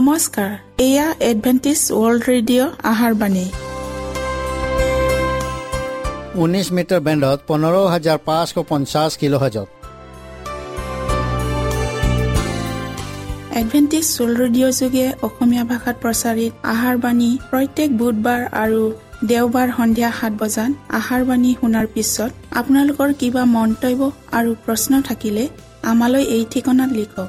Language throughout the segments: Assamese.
নমস্কাৰ। এয়া এডভেণ্টিছ ৱৰ্ল্ড ৰেডিঅ' আহাৰবাণী ঊনৈছ মিটাৰ বেণ্ডত পোন্ধৰ হাজাৰ পাঁচশ পঞ্চাছ কিলো হাজত। এডভেণ্টিছ ৱৰ্ল্ড ৰেডিঅ' যোগে অসমীয়া ভাষাত প্ৰচাৰিত আহাৰবাণী প্ৰত্যেক বুধবাৰ আৰু দেওবাৰ সন্ধিয়া সাত বজাত আহাৰবাণী শুনাৰ পিছত আপোনালোকৰ কিবা মন্তব্য আৰু প্ৰশ্ন থাকিলে আমালৈ এই ঠিকনাত লিখক।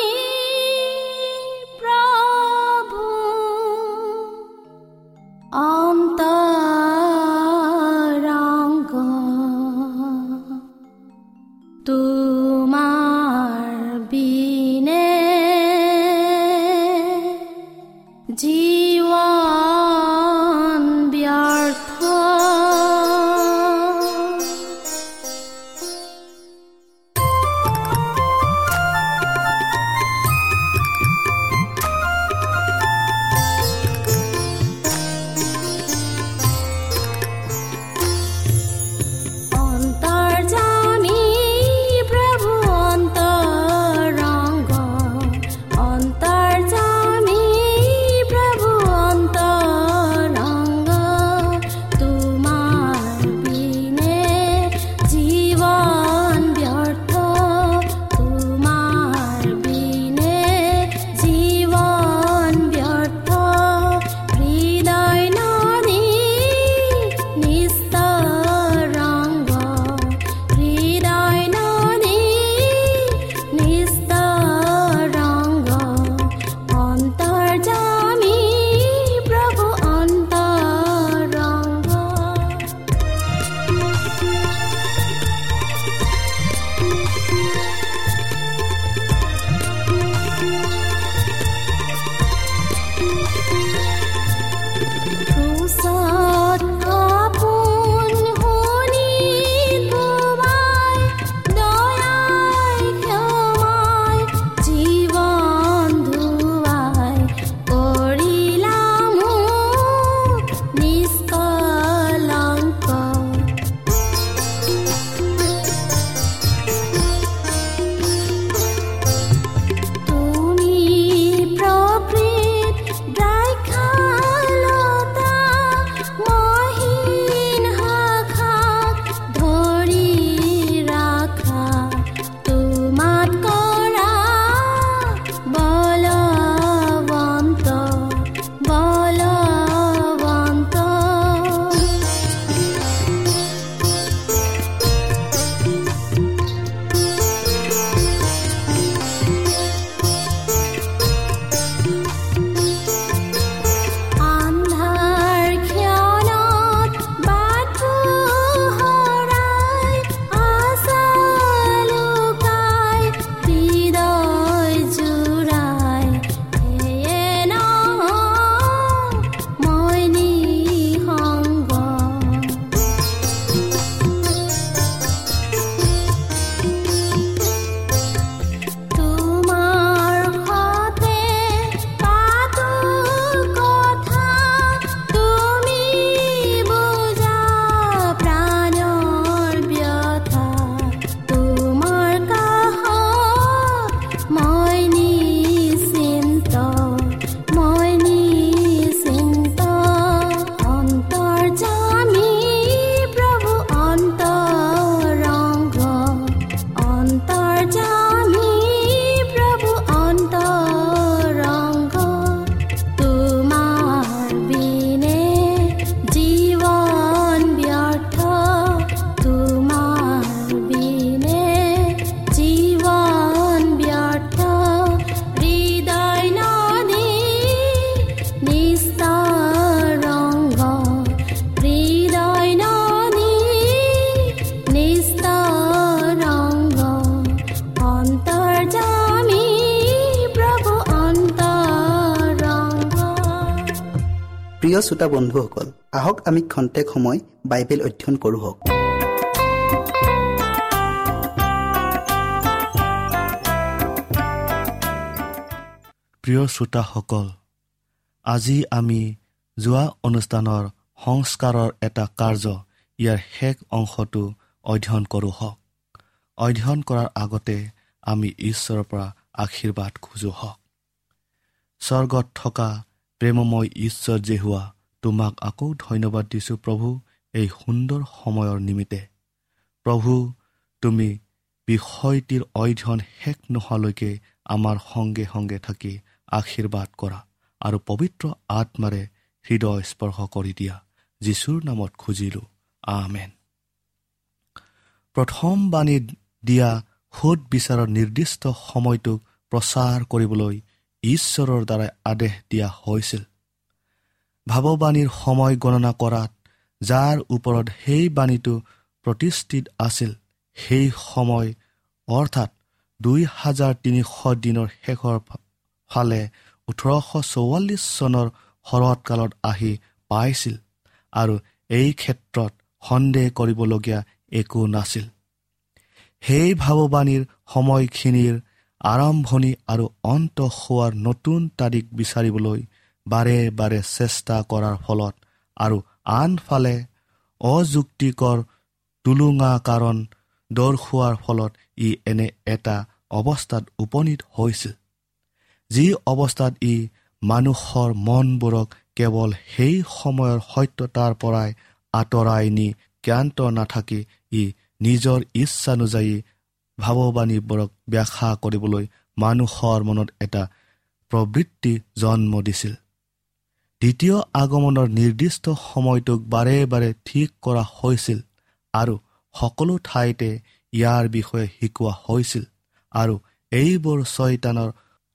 প্ৰিয় শ্ৰোতা বন্ধুসকল আহক আমি খন্তেক সময় বাইবেল অধ্যয়ন কৰোঁ প্ৰিয় শ্ৰোতাসকল আজি আমি যোৱা অনুষ্ঠানৰ সংস্কাৰৰ এটা কাৰ্য ইয়াৰ শেষ অংশটো অধ্যয়ন কৰোঁ হওক। অধ্যয়ন কৰাৰ আগতে আমি ঈশ্বৰৰ পৰা আশীৰ্বাদ খোজো হওক। স্বৰ্গত থকা প্ৰেমময় ঈশ্বৰ যে হোৱা তোমাক আকৌ ধন্যবাদ দিছোঁ প্ৰভু এই সুন্দৰ সময়ৰ নিমিত্তে। প্ৰভু তুমি বিষয়টিৰ অধ্যয়ন শেষ নোহোৱালৈকে আমাৰ সংগে সংগে থাকি আশীৰ্বাদ কৰা আৰু পবিত্ৰ আত্মাৰে হৃদয় স্পৰ্শ কৰি দিয়া। যীশুৰ নামত খুজিলোঁ। আমেন। প্ৰথম বাণী দিয়া সোধ বিচাৰৰ নিৰ্দিষ্ট সময়টোক প্ৰচাৰ কৰিবলৈ ঈশ্বৰৰ দ্বাৰাই আদেশ দিয়া হৈছিল। ভাৱবাণীৰ সময় গণনা কৰাত যাৰ ওপৰত সেই বাণীটো প্ৰতিষ্ঠিত আছিল সেই সময় অৰ্থাৎ দুই হাজাৰ তিনিশ দিনৰ শেষৰ ফালে ওঠৰশ চৌৱাল্লিছ চনৰ শৰৎকালত আহি পাইছিল আৰু এই ক্ষেত্ৰত সন্দেহ কৰিবলগীয়া একো নাছিল। সেই ভাৱবাণীৰ সময়খিনিৰ আৰম্ভণি আৰু অন্ত হোৱাৰ নতুন তাৰিখ বিচাৰিবলৈ বাৰে বাৰে চেষ্টা কৰাৰ ফলত আৰু আনফালে অযুক্তিকৰ টুলুঙা কাৰণ দৰ্শোৱাৰ ফলত ই এনে এটা অৱস্থাত উপনীত হৈছিল। যি অৱস্থাত ই মানুহৰ মনবোৰক কেৱল সেই সময়ৰ সত্যতাৰ পৰাই আঁতৰাই নি জ্ঞান্ত নাথাকি ই নিজৰ ইচ্ছানুযায়ী ভাৱবাণীবোৰক ব্যাখ্যা কৰিবলৈ মানুহৰ মনত এটা প্ৰবৃত্তি জন্ম দিছিল। দ্বিতীয় আগমনৰ নিৰ্দিষ্ট সময়টোক বাৰে বাৰে ঠিক কৰা হৈছিল আৰু সকলো ঠাইতে ইয়াৰ বিষয়ে শিকোৱা হৈছিল আৰু এইবোৰ ছয়তানৰ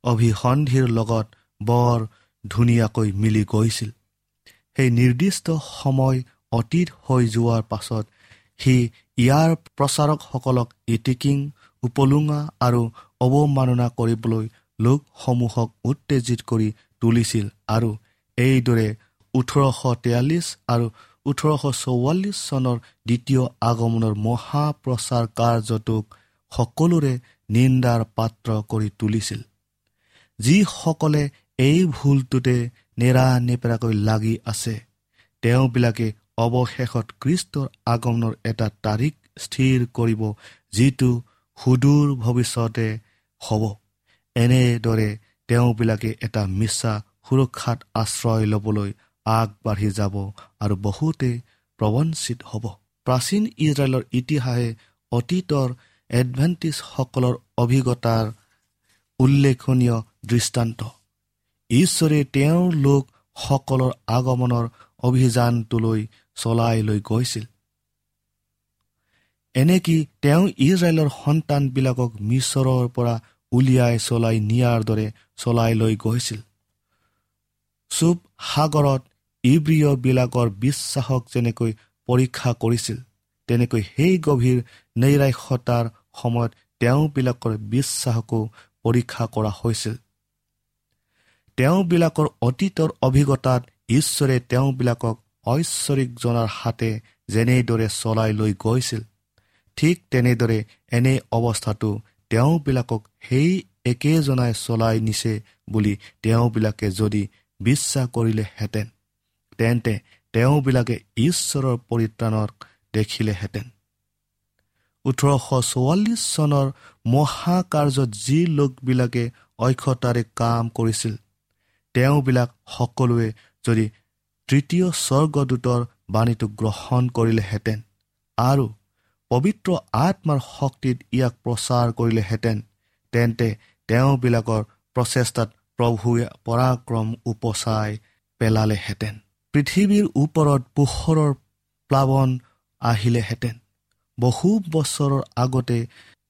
অভিসন্ধিৰ লগত বৰ ধুনীয়াকৈ মিলি গৈছিল। সেই নিৰ্দিষ্ট সময় অতীত হৈ যোৱাৰ পাছত সি ইয়াৰ প্ৰচাৰকসকলক ইটিকিং উপলুঙা আৰু অৱমাননা কৰিবলৈ লোকসমূহক উত্তেজিত কৰি তুলিছিল আৰু এইদৰে ওঠৰশ তেয়াল্লিছ আৰু ওঠৰশ চৌৱাল্লিছ চনৰ দ্বিতীয় আগমনৰ মহাপ্ৰচাৰ কাৰ্যটোক সকলোৰে নিন্দাৰ পাত্ৰ কৰি তুলিছিল। যিসকলে এই ভুলটোতে নেৰা নেপেৰাকৈ লাগি আছে তেওঁবিলাকে অৱশেষত খ্ৰীষ্টৰ আগমনৰ এটা তাৰিখ স্থিৰ কৰিব যিটো সুদূৰ ভৱিষ্যতে হ'ব। এনেদৰে তেওঁবিলাকে এটা মিছা সুৰক্ষাত আশ্ৰয় ল'বলৈ আগবাঢ়ি যাব আৰু বহুতে প্ৰবঞ্চিত হ'ব। প্ৰাচীন ইজৰাইলৰ ইতিহাসে অতীতৰ এডভেণ্টিজসকলৰ অভিজ্ঞতাৰ উল্লেখনীয় দৃষ্টান্ত। ঈশ্বৰে তেওঁৰ লোকসকলৰ আগমনৰ অভিযানটোলৈ চলাই লৈ গৈছিল। এনেকি তেওঁ ইজৰাইলৰ সন্তানবিলাকক মিছৰৰ পৰা উলিয়াই চলাই নিয়াৰ দৰে চলাই লৈ গৈছিল। চুপ সাগৰত ইব্ৰিয়বিলাকৰ বিশ্বাসক যেনেকৈ পৰীক্ষা কৰিছিল তেনেকৈ সেই গভীৰ নৈৰাক্ষতাৰ সময়ত তেওঁবিলাকৰ বিশ্বাসকো পৰীক্ষা কৰা হৈছিল। তেওঁবিলাকৰ অতীতৰ অভিজ্ঞতাত ঈশ্বৰে তেওঁবিলাকক ঐশ্বৰিকজনাৰ হাতে যেনেদৰে চলাই লৈ গৈছিল ঠিক তেনেদৰে এনে অৱস্থাটো তেওঁবিলাকক সেই একেজনাই চলাই নিছে বুলি তেওঁবিলাকে যদি বিশ্বাস কৰিলেহেঁতেন তেন্তে তেওঁবিলাকে ঈশ্বৰৰ পৰিত্ৰাণক দেখিলেহেঁতেন। ওঠৰশ চৌৱাল্লিছ চনৰ মহাকাৰ্যত যি লোকবিলাকে অক্ষতাৰে কাম কৰিছিল তেওঁবিলাক সকলোৱে যদি তৃতীয় স্বৰ্গদূতৰ বাণীটো গ্ৰহণ কৰিলেহেঁতেন আৰু পবিত্ৰ আত্মাৰ শক্তিত ইয়াক প্ৰচাৰ কৰিলেহেঁতেন তেন্তে তেওঁবিলাকৰ প্ৰচেষ্টাত প্ৰভুৱে পৰাক্ৰম উপচাই পেলালেহেঁতেন। পৃথিৱীৰ ওপৰত পোহৰৰ প্লাৱন আহিলেহেঁতেন। বহু বছৰৰ আগতে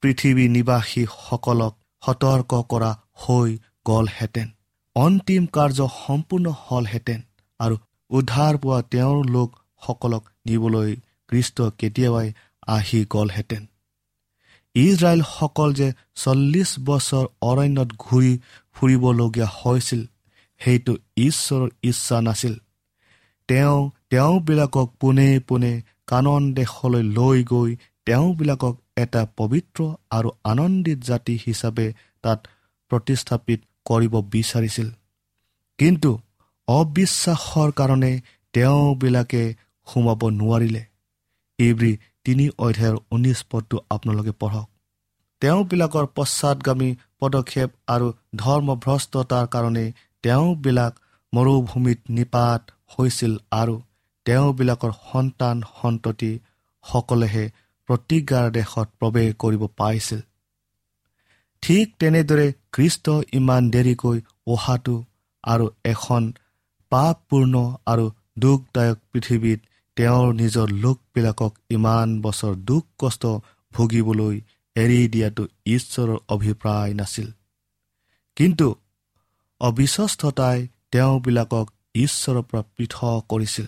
পৃথিৱী নিবাসীসকলক সতৰ্ক কৰা হৈ গ'লহেঁতেন। অন্তিম কাৰ্য সম্পূৰ্ণ হ'লহেঁতেন আৰু উদ্ধাৰ পোৱা তেওঁৰ লোকসকলক নিবলৈ কৃষ্ট কেতিয়াবাই আহি গ'লহেঁতেন। ইজৰাইলসকল যে চল্লিছ বছৰ অৰণ্যত ঘূৰি ফুৰিবলগীয়া হৈছিল সেইটো ঈশ্বৰৰ ইচ্ছা নাছিল। তেওঁ তেওঁবিলাকক পোনে পোনে কানন দেশলৈ লৈ গৈ তেওঁবিলাকক এটা পবিত্ৰ আৰু আনন্দিত জাতি হিচাপে তাত প্ৰতিস্থাপিত কৰিব বিচাৰিছিল। কিন্তু অবিশ্বাসৰ কাৰণে তেওঁবিলাকে সোমাব নোৱাৰিলে। এইবুলি তিনি অধ্যায়ৰ ঊনৈছ পদটো আপোনালোকে পঢ়ক। তেওঁবিলাকৰ পশ্চাদগামী পদক্ষেপ আৰু ধৰ্মভ্ৰষ্টতাৰ কাৰণে তেওঁবিলাক মৰুভূমিত নিপাত হৈছিল আৰু তেওঁবিলাকৰ সন্তান সন্ততিসকলেহে প্ৰতিজ্ঞাৰ দেশত প্ৰৱেশ কৰিব পাৰিছিল ঠিক তেনেদৰে খ্ৰীষ্ট ইমান দেৰিকৈ অহাটো আৰু এখন পাপপূৰ্ণ আৰু দুখদায়ক পৃথিৱীত তেওঁৰ নিজৰ লোকবিলাকক ইমান বছৰ দুখ কষ্ট ভুগিবলৈ এৰি দিয়াটো ঈশ্বৰৰ অভিপ্ৰায় নাছিল। কিন্তু অবিশ্বস্ততাই তেওঁবিলাকক ঈশ্বৰৰ পৰা পৃথক কৰিছিল।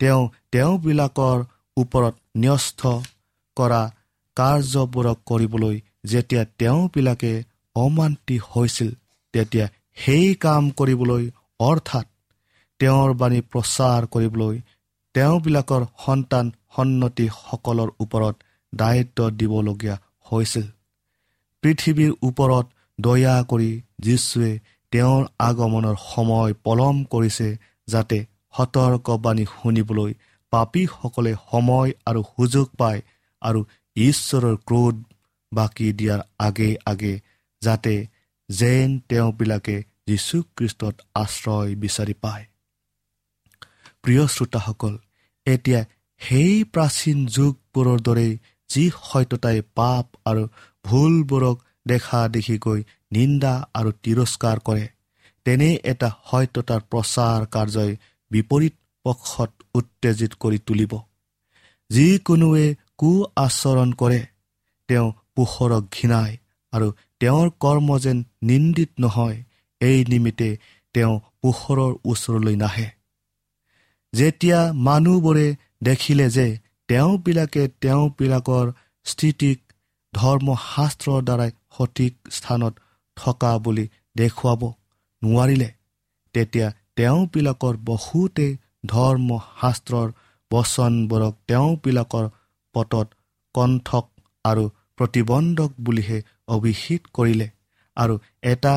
তেওঁ তেওঁবিলাকৰ ওপৰত ন্যস্ত কৰা কাৰ্যবোৰক কৰিবলৈ যেতিয়া তেওঁবিলাকে অমান্তি হৈছিল তেতিয়া সেই কাম কৰিবলৈ অৰ্থাৎ তেওঁৰ বাণী প্ৰচাৰ কৰিবলৈ তেওঁবিলাকৰ সন্তান সন্নতিসকলৰ ওপৰত দায়িত্ব দিবলগীয়া হৈছিল। পৃথিৱীৰ ওপৰত দয়া কৰি যীশুৱে তেওঁৰ আগমনৰ সময় পলম কৰিছে যাতে সতৰ্কবাণী শুনিবলৈ পাপীসকলে সময় আৰু সুযোগ পায় আৰু ঈশ্বৰৰ ক্ৰোধ বাকী দিয়াৰ আগে আগে যাতে যেন তেওঁবিলাকে যীশুখ্ৰীষ্টত আশ্ৰয় বিচাৰি পায়। প্ৰিয় শ্ৰোতাসকল এতিয়া সেই প্ৰাচীন যুগবোৰৰ দৰেই যি সত্যতাই পাপ আৰু ভুলবোৰক দেখা দেখিকৈ নিন্দা আৰু তিৰস্কাৰ কৰে তেনে এটা সত্যতাৰ প্ৰচাৰ কাৰ্যই বিপৰীত পক্ষত উত্তেজিত কৰি তুলিব। যিকোনোৱে কু আচৰণ কৰে তেওঁ পোহৰক ঘৃণায় আৰু তেওঁৰ কৰ্ম যেন নিন্দিত নহয় এই নিমিত্তে তেওঁ পোহৰৰ ওচৰলৈ নাহে। যেতিয়া মানুহবোৰে দেখিলে যে তেওঁবিলাকে তেওঁবিলাকৰ স্থিতিক ধৰ্মশাস্ত্ৰৰ দ্বাৰাই সঠিক স্থানত থকা বুলি দেখুৱাব নোৱাৰিলে তেতিয়া তেওঁবিলাকৰ বহুতে ধৰ্মশাস্ত্ৰৰ বচনবোৰক তেওঁবিলাকৰ পটত কণ্ঠক আৰু প্ৰতিবন্ধক বুলিহে অভিষেক কৰিলে আৰু এটা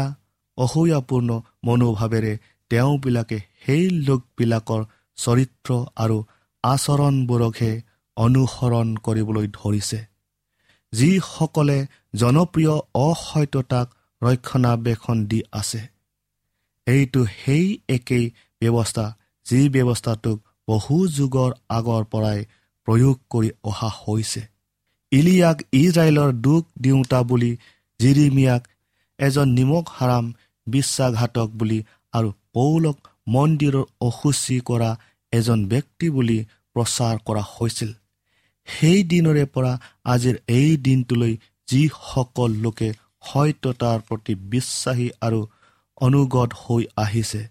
অসূয়াপূৰ্ণ মনোভাৱেৰে তেওঁবিলাকে সেই লোকবিলাকৰ চৰিত্ৰ আৰু আচৰণবোৰকহে অনুসৰণ কৰিবলৈ ধৰিছে। যিসকলে জনপ্ৰিয় অসত্যতাক ৰক্ষণাবেক্ষণ দি আছে এইটো সেই একেই ব্যৱস্থা যি ব্যৱস্থাটোক বহু যুগৰ আগৰ পৰাই প্ৰয়োগ কৰি অহা হৈছে। ইলিয়াক ইজৰাইলৰ দুখ দিওঁতা বুলি জিৰিমিয়াক এজন নিমখ হাৰাম বিশ্বাসঘাতক বুলি আৰু পৌলক মন্দিৰৰ অসুচি কৰা এজন ব্যক্তি বুলি প্ৰচাৰ কৰা হৈছিল। সেই দিনৰে পৰা আজিৰ এই দিনটোলৈ যিসকল লোকে সত্যতাৰ প্ৰতি বিশ্বাসী আৰু অনুগত হৈ আহিছে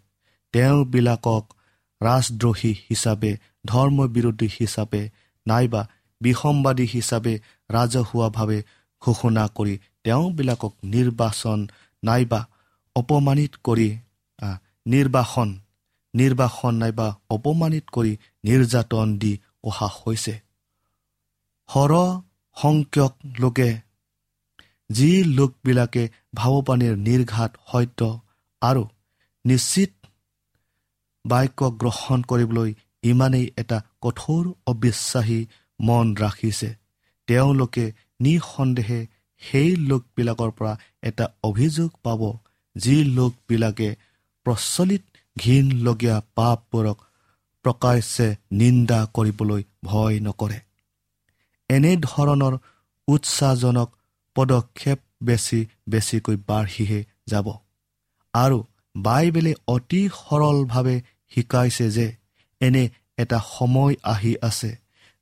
তেওঁবিলাকক ৰাজদ্ৰোহী হিচাপে ধৰ্মবিৰোধী হিচাপে নাইবা বিসম্বাদী হিচাপে ৰাজহুৱাভাৱে ঘোষণা কৰি তেওঁবিলাকক নিৰ্বাচন নাইবা অপমানিত কৰি নিৰ্বাসন নিৰ্বাসন নাইবা অপমানিত কৰি নিৰ্যাতন দি অহা হৈছে। সৰহ সংখ্যক লোকে যি লোকবিলাকে ভাৱপানীৰ নিৰ্ঘাত সত্য আৰু নিশ্চিত বাক্য গ্ৰহণ কৰিবলৈ ইমানেই এটা কঠোৰ অবিশ্বাসী মন ৰাখিছে তেওঁলোকে নিঃসন্দেহে সেই লোকবিলাকৰ পৰা এটা অভিযোগ পাব যি লোকবিলাকে প্ৰচলিত ঘীনলগীয়া পাপবোৰক প্ৰকাশ্যে নিন্দা কৰিবলৈ ভয় নকৰে। এনেধৰণৰ উৎসাহজনক পদক্ষেপ বেছি বেছিকৈ বাঢ়িহে যাব। আৰু বাইবেলে অতি সৰলভাৱে শিকাইছে যে এনে এটা সময় আহি আছে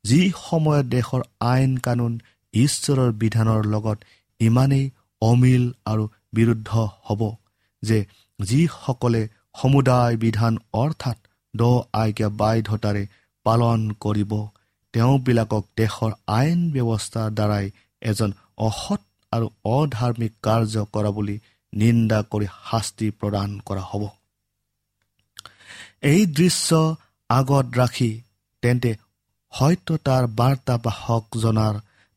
যি সময়ত দেশৰ আইন কানুন ঈশ্বৰৰ বিধানৰ লগত ইমানেই অমিল আৰু বিৰুদ্ধ হ'ব যে যিসকলে সমুদায় বিধান অৰ্থাৎ দ আজ্ঞা বাধ্যতাৰে পালন কৰিব। তেওঁবিলাকক দেশৰ আইন ব্যৱস্থাৰ দ্বাৰাই এজন অসৎ আৰু অধাৰ্মিক কাৰ্য কৰা বুলি নিন্দা কৰি শাস্তি প্ৰদান কৰা হ'ব। এই দৃশ্য আগত ৰাখি তেন্তে সত্যতাৰ বাৰ্তাবাহক জনাৰ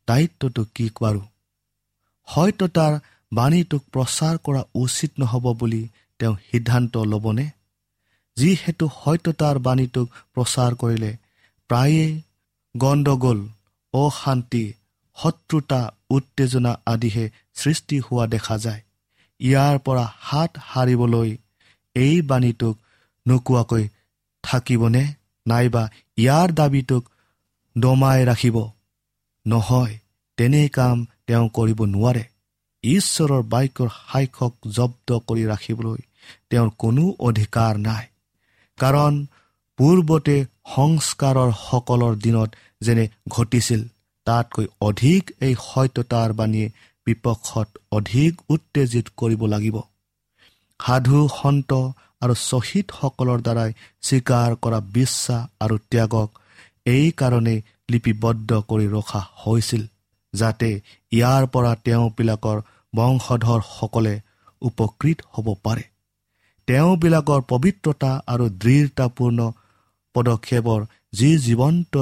দায়িত্বটো কি বাৰু? সত্যতাৰ বাণীটোক প্ৰচাৰ কৰা উচিত নহ'ব বুলি তেওঁ সিদ্ধান্ত ল'বনে? যিহেতু সত্যতাৰ বাণীটোক প্ৰচাৰ কৰিলে প্ৰায়ে গণ্ডগোল অশান্তি শত্ৰুতা উত্তেজনা আদিহে সৃষ্টি হোৱা দেখা যায়। ইয়াৰ পৰা হাত সাৰিবলৈ এই বাণীটোক নোকোৱাকৈ থাকিবনে? নাইবা ইয়াৰ দাবীটোক দমাই ৰাখিব? নহয় তেনে কাম তেওঁ কৰিব নোৱাৰে। ঈশ্বৰৰ বাক্যৰ সাক্ষক জব্দ কৰি ৰাখিবলৈ তেওঁৰ কোনো অধিকাৰ নাই। কাৰণ পূৰ্বতে সংস্কাৰৰ সকলৰ দিনত যেনে ঘটিছিল তাতকৈ অধিক এই সত্যতাৰ বাণীয়ে বিপক্ষত অধিক উত্তেজিত কৰিব লাগিব। সাধু সন্ত আৰু শ্বহীদসকলৰ দ্বাৰাই স্বীকাৰ কৰা বিশ্বাস আৰু ত্যাগক এইকাৰণে লিপিবদ্ধ কৰি ৰখা হৈছিল যাতে ইয়াৰ পৰা তেওঁবিলাকৰ বংশধৰসকলে উপকৃত হ'ব পাৰে। তেওঁবিলাকৰ পবিত্ৰতা আৰু দৃঢ়তাপূৰ্ণ পদক্ষেপৰ যি জীৱন্ত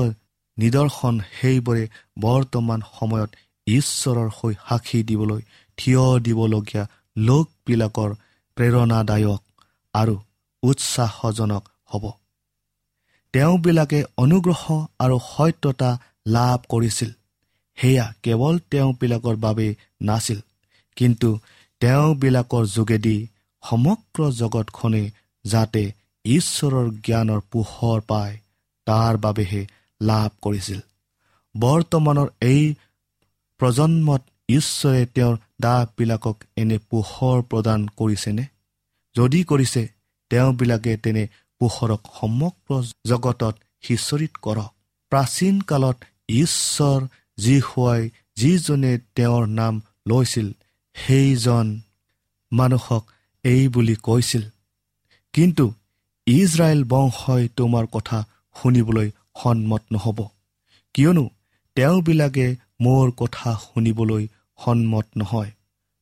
নিদৰ্শন সেইবোৰে বৰ্তমান সময়ত ঈশ্বৰৰ হৈ সাক্ষী দিবলৈ থিয় দিবলগীয়া লোকবিলাকৰ প্ৰেৰণাদায়ক আৰু উৎসাহজনক হ'ব। তেওঁবিলাকে অনুগ্ৰহ আৰু সত্যতা লাভ কৰিছিল। সেয়া কেৱল তেওঁবিলাকৰ বাবেই নাছিল কিন্তু তেওঁবিলাকৰ যোগেদি সমগ্ৰ জগতখনে যাতে ঈশ্বৰৰ জ্ঞানৰ পোহৰ পায় তাৰ বাবেহে লাভ কৰিছিল। বৰ্তমানৰ এই প্ৰজন্মত ঈশ্বৰে তেওঁৰ দাহবিলাকক এনে পোহৰ প্ৰদান কৰিছেনে? যদি কৰিছে তেওঁবিলাকে তেনে পোহৰক সমগ্ৰ জগতত সিঁচৰিত কৰক। প্ৰাচীন কালত ঈশ্বৰ যি হোৱাই যিজনে তেওঁৰ নাম লৈছিল সেইজন মানুহক এই বুলি কৈছিল। কিন্তু ইজৰাইল বংশই তোমাৰ কথা শুনিবলৈ সন্মত নহ'ব। কিয়নো তেওঁবিলাকে মোৰ কথা শুনিবলৈ সন্মত নহয়।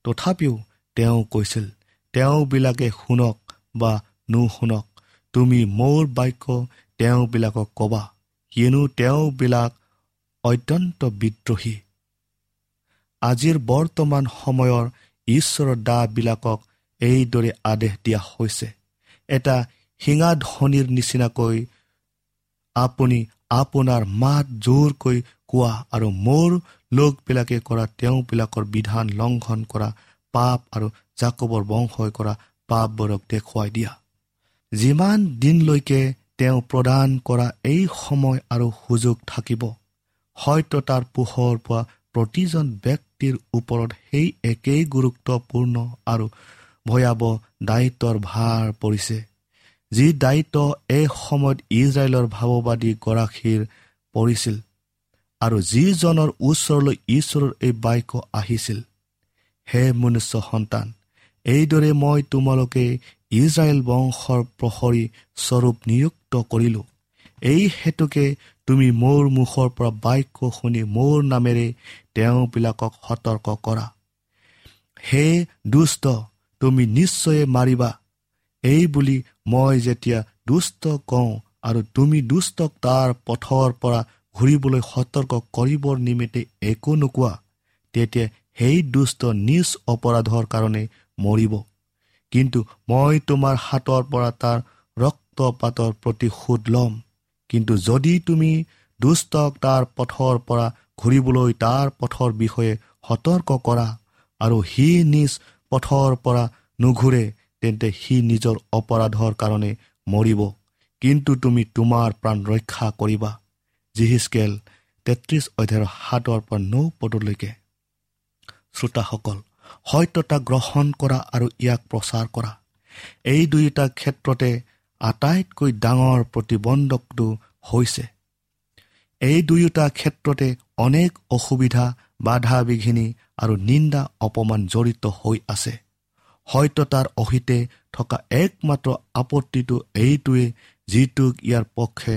তথাপিও তেওঁ কৈছিল তেওঁবিলাকে শুনক বা নুশুনক তুমি মোৰ বাক্য তেওঁবিলাকক ক'বা কিয়নো তেওঁবিলাক অত্যন্ত বিদ্ৰোহী। আজিৰ বৰ্তমান সময়ৰ ঈশ্বৰৰ দাবিলাকক এইদৰে আদেশ দিয়া হৈছে। এটা শিঙাধ্বনিৰ নিচিনাকৈ আপুনি আপোনাৰ মাত জোৰকৈ কোৱা আৰু মোৰ লোকবিলাকে কৰা তেওঁবিলাকৰ বিধান লংঘন কৰা পাপ আৰু জাকবৰ বংশই কৰা পাপবোৰক দেখুৱাই দিয়া। যিমান দিনলৈকে তেওঁ প্ৰদান কৰা এই সময় আৰু সুযোগ থাকিব হয়তো তাৰ পোহৰ পোৱা প্ৰতিজন ব্যক্তিৰ ওপৰত সেই একেই গুৰুত্বপূৰ্ণ আৰু ভয়াৱহ দায়িত্বৰ ভাৰ পৰিছে। যি দায়িত্ব এই সময়ত ইজৰাইলৰ ভাৱবাদী গৰাকীৰ পৰিছিল আৰু যিজনৰ ওচৰলৈ ঈশ্বৰৰ এই বাক্য আহিছিল হে মনুষ্য সন্তান এইদৰে মই তোমালোকে ইজৰাইল বংশৰ প্ৰহৰী স্বৰূপ নিযুক্ত কৰিলোঁ। এই হেতুকে তুমি মোৰ মুখৰ পৰা বাক্য শুনি মোৰ নামেৰে তেওঁবিলাকক সতৰ্ক কৰা। হে দুষ্ট তুমি নিশ্চয়ে মাৰিবা। এই বুলি মই যেতিয়া দুষ্ট কওঁ আৰু তুমি দুষ্টক তাৰ পথৰ পৰা ঘূৰিবলৈ সতৰ্ক কৰিবৰ নিমিত্তে একো নোকোৱা তেতিয়া সেই দুষ্ট নিজ অপৰাধৰ কাৰণে মৰিব। কিন্তু মই তোমাৰ হাতৰ পৰা তাৰ ৰক্তপাতৰ প্ৰতিশোধ ল'ম। কিন্তু যদি তুমি দুষ্টক তাৰ পথৰ পৰা ঘূৰিবলৈ তাৰ পথৰ বিষয়ে সতৰ্ক কৰা আৰু সি নিজ পথৰ পৰা নুঘূৰে তেন্তে সি নিজৰ অপৰাধৰ কাৰণে মৰিব। কিন্তু তুমি তোমাৰ প্ৰাণ ৰক্ষা কৰিবা। জিহিচকেল তেত্ৰিছ অধ্যায়ৰ সাতৰ পৰা নৌ পদলৈকে। শ্ৰোতাসকল সত্যতা গ্ৰহণ কৰা আৰু ইয়াক প্ৰচাৰ কৰা। এই দুয়োটা ক্ষেত্ৰতে আটাইতকৈ ডাঙৰ প্ৰতিবন্ধকটো হৈছে। এই দুয়োটা ক্ষেত্ৰতে অনেক অসুবিধা বাধা বিঘিনি আৰু নিন্দা অপমান জড়িত হৈ আছে। সত্যতাৰ অহিতে থকা একমাত্ৰ আপত্তিটো এইটোৱে যিটোক ইয়াৰ পক্ষে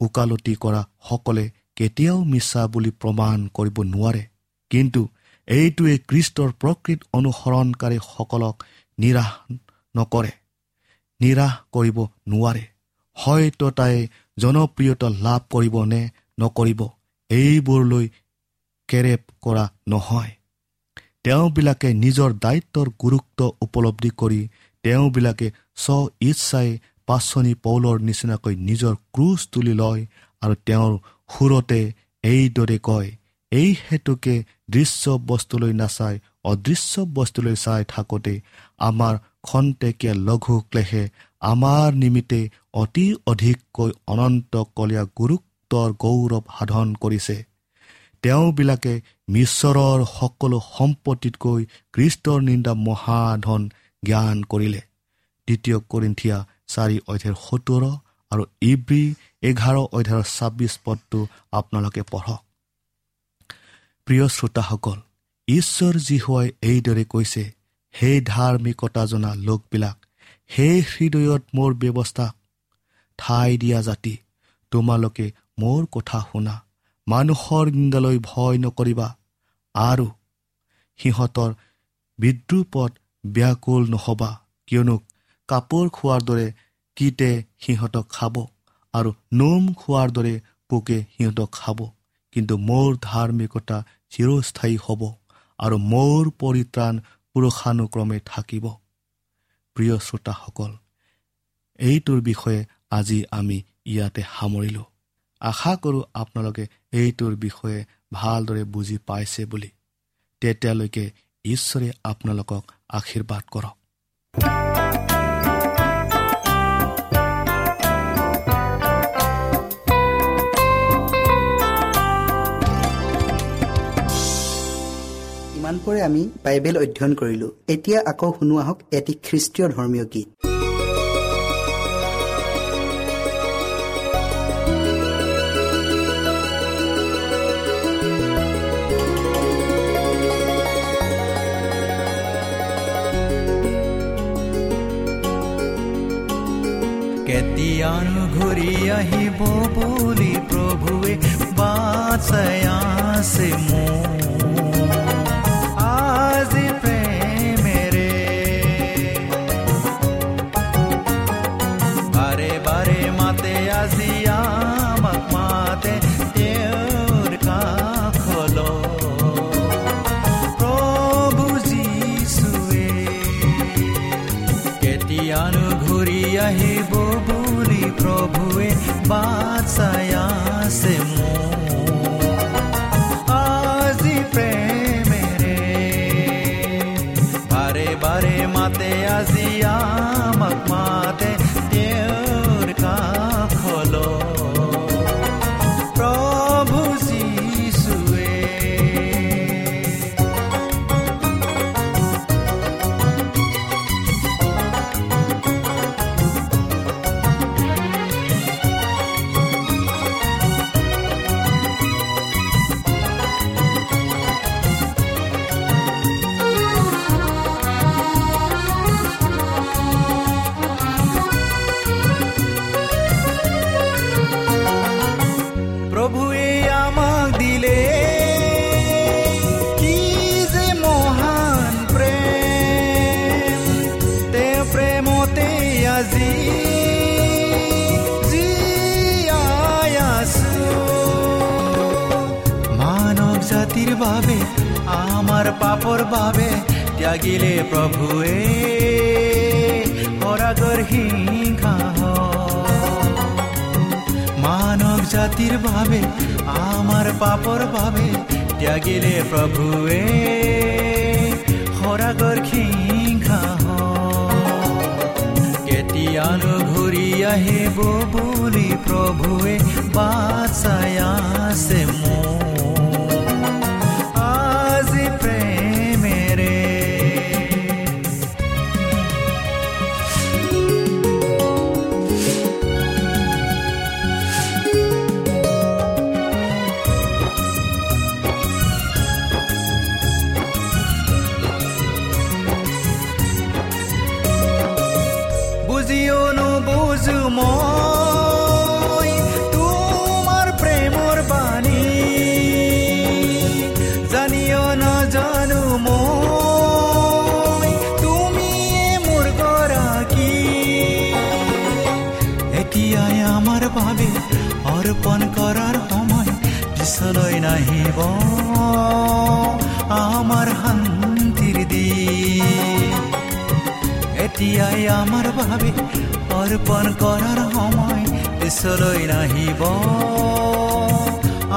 ওকালতি কৰা সকলে কেতিয়াও মিছা বুলি প্ৰমাণ কৰিব নোৱাৰে। কিন্তু এইটোৱে কৃষ্টৰ প্ৰকৃত অনুসৰণকাৰীসকলক নিৰাশ নকৰে নিৰাশ কৰিব নোৱাৰে। হয়তো তাই জনপ্ৰিয়তা লাভ কৰিব নে নকৰিব এইবোৰলৈ কেৰেপ কৰা নহয়। তেওঁবিলাকে নিজৰ দায়িত্বৰ গুৰুত্ব উপলব্ধি কৰি তেওঁবিলাকে স্ব ইচ্ছাই পাচনি পৌলৰ নিচিনাকৈ নিজৰ ক্ৰুজ তুলি লয় আৰু তেওঁৰ সুৰতে এইদৰে কয় এই হেতুকে দৃশ্য বস্তুলৈ নাচাই অদৃশ্য বস্তুলৈ চাই থাকোঁতে আমাৰ খন্তেকীয়া লঘু ক্লেশে আমাৰ নিমিত্তে অতি অধিককৈ অনন্ত কলীয়া গুৰুত্বৰ গৌৰৱ সাধন কৰিছে। তেওঁবিলাকে মিশ্বৰৰ সকলো সম্পত্তিতকৈ কৃষ্টৰ নিন্দা মহাধন জ্ঞান কৰিলে। দ্বিতীয় কৰিন্থিয়া চাৰি অধ্যায়ৰ সত্তৰ আৰু ইব্ৰী এঘাৰ অধ্যায়ৰ ছাব্বিছ পদটো আপোনালোকে পঢ়ক। প্ৰিয় শ্ৰোতাসকল ঈশ্বৰ জীহুৱাই এইদৰে কৈছে সেই ধাৰ্মিকতা জনা লোকবিলাক সেই হৃদয়ত মোৰ ব্যৱস্থা ঠাই দিয়া জাতি তোমালোকে মোৰ কথা শুনা। মানুহৰ নিন্দালৈ ভয় নকৰিবা। আৰু সিহঁতৰ বিদ্ৰুপত ব্যাকুল নহবা কিয়নো কাপোৰ খোৱাৰ দৰে কীটে সিহঁতক খাব আৰু নোম খোৱাৰ দৰে পোকে সিহঁতক খাব। কিন্তু মোৰ ধাৰ্মিকতা চিৰস্থায়ী হ'ব আৰু মোৰ পৰিত্ৰাণ পুৰুষানুক্ৰমে থাকিব। প্ৰিয় শ্ৰোতাসকল এইটোৰ বিষয়ে আজি আমি ইয়াতে সামৰিলোঁ। আশা কৰোঁ আপোনালোকে এইটোৰ বিষয়ে ভালদৰে বুজি পাইছে বুলি। তেতিয়ালৈকে ঈশ্বৰে আপোনালোকক আশীৰ্বাদ কৰক। ইমানপৰে আমি বাইবেল অধ্যয়ন কৰিলো। এতিয়া আকৌ শুনো আহক এটি খ্ৰীষ্টীয় ধৰ্মীয় গীত। घरि अह पूरी प्रभु वासयास প্ৰভুৱে বাবে আমাৰ পাপৰ বাবে ত্যাগিলে সৰাগৰ সিংহা কেতিয়ানো ঘূৰি আহিব বুলি প্ৰভুৱে বাচাই আছে মোৰ পিছলৈ নাহিব আমাৰ শান্তিৰ দিন এতিয়াই আমাৰ বাবে অৰ্পণ কৰাৰ সময় পিছলৈ নাহিব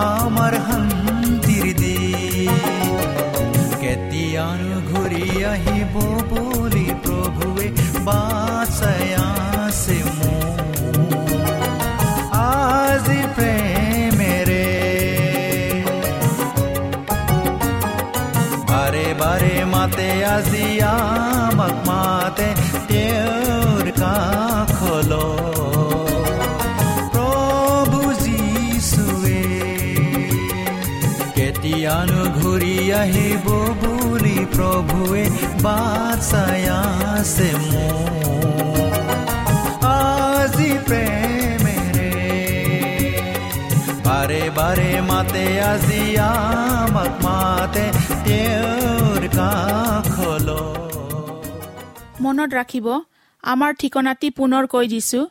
আমাৰ শান্তিৰ দিন কেতিয়ানো ঘূৰি আহিব বুলি প্ৰভুৱে বাচাই আছে মোক প্ৰভুৱে আছে মোক আজি প্ৰেমেৰে বাৰে বাৰে মাতে আজি আমাক মাতে তেওঁৰ কাষলৈ মনত ৰাখিব আমাৰ ঠিকনাটি পুনৰ কৈ দিছো।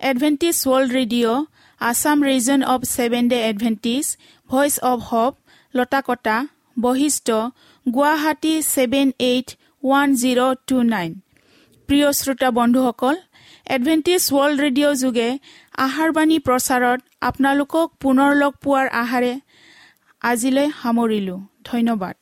Adventist world radio Assam region of seven day Adventist voice of hope Latakata Basistha Guwahati seven eight one zero two nine প্ৰিয় শ্ৰোতা বন্ধুসকল এডভেণ্টিজ ৱৰ্ল্ড ৰেডিঅ' যোগে আহাৰবাণী প্ৰচাৰত আপোনালোকক পুনৰ লগ পোৱাৰ আহাৰে আজিলৈ সামৰিলোঁ। ধন্যবাদ।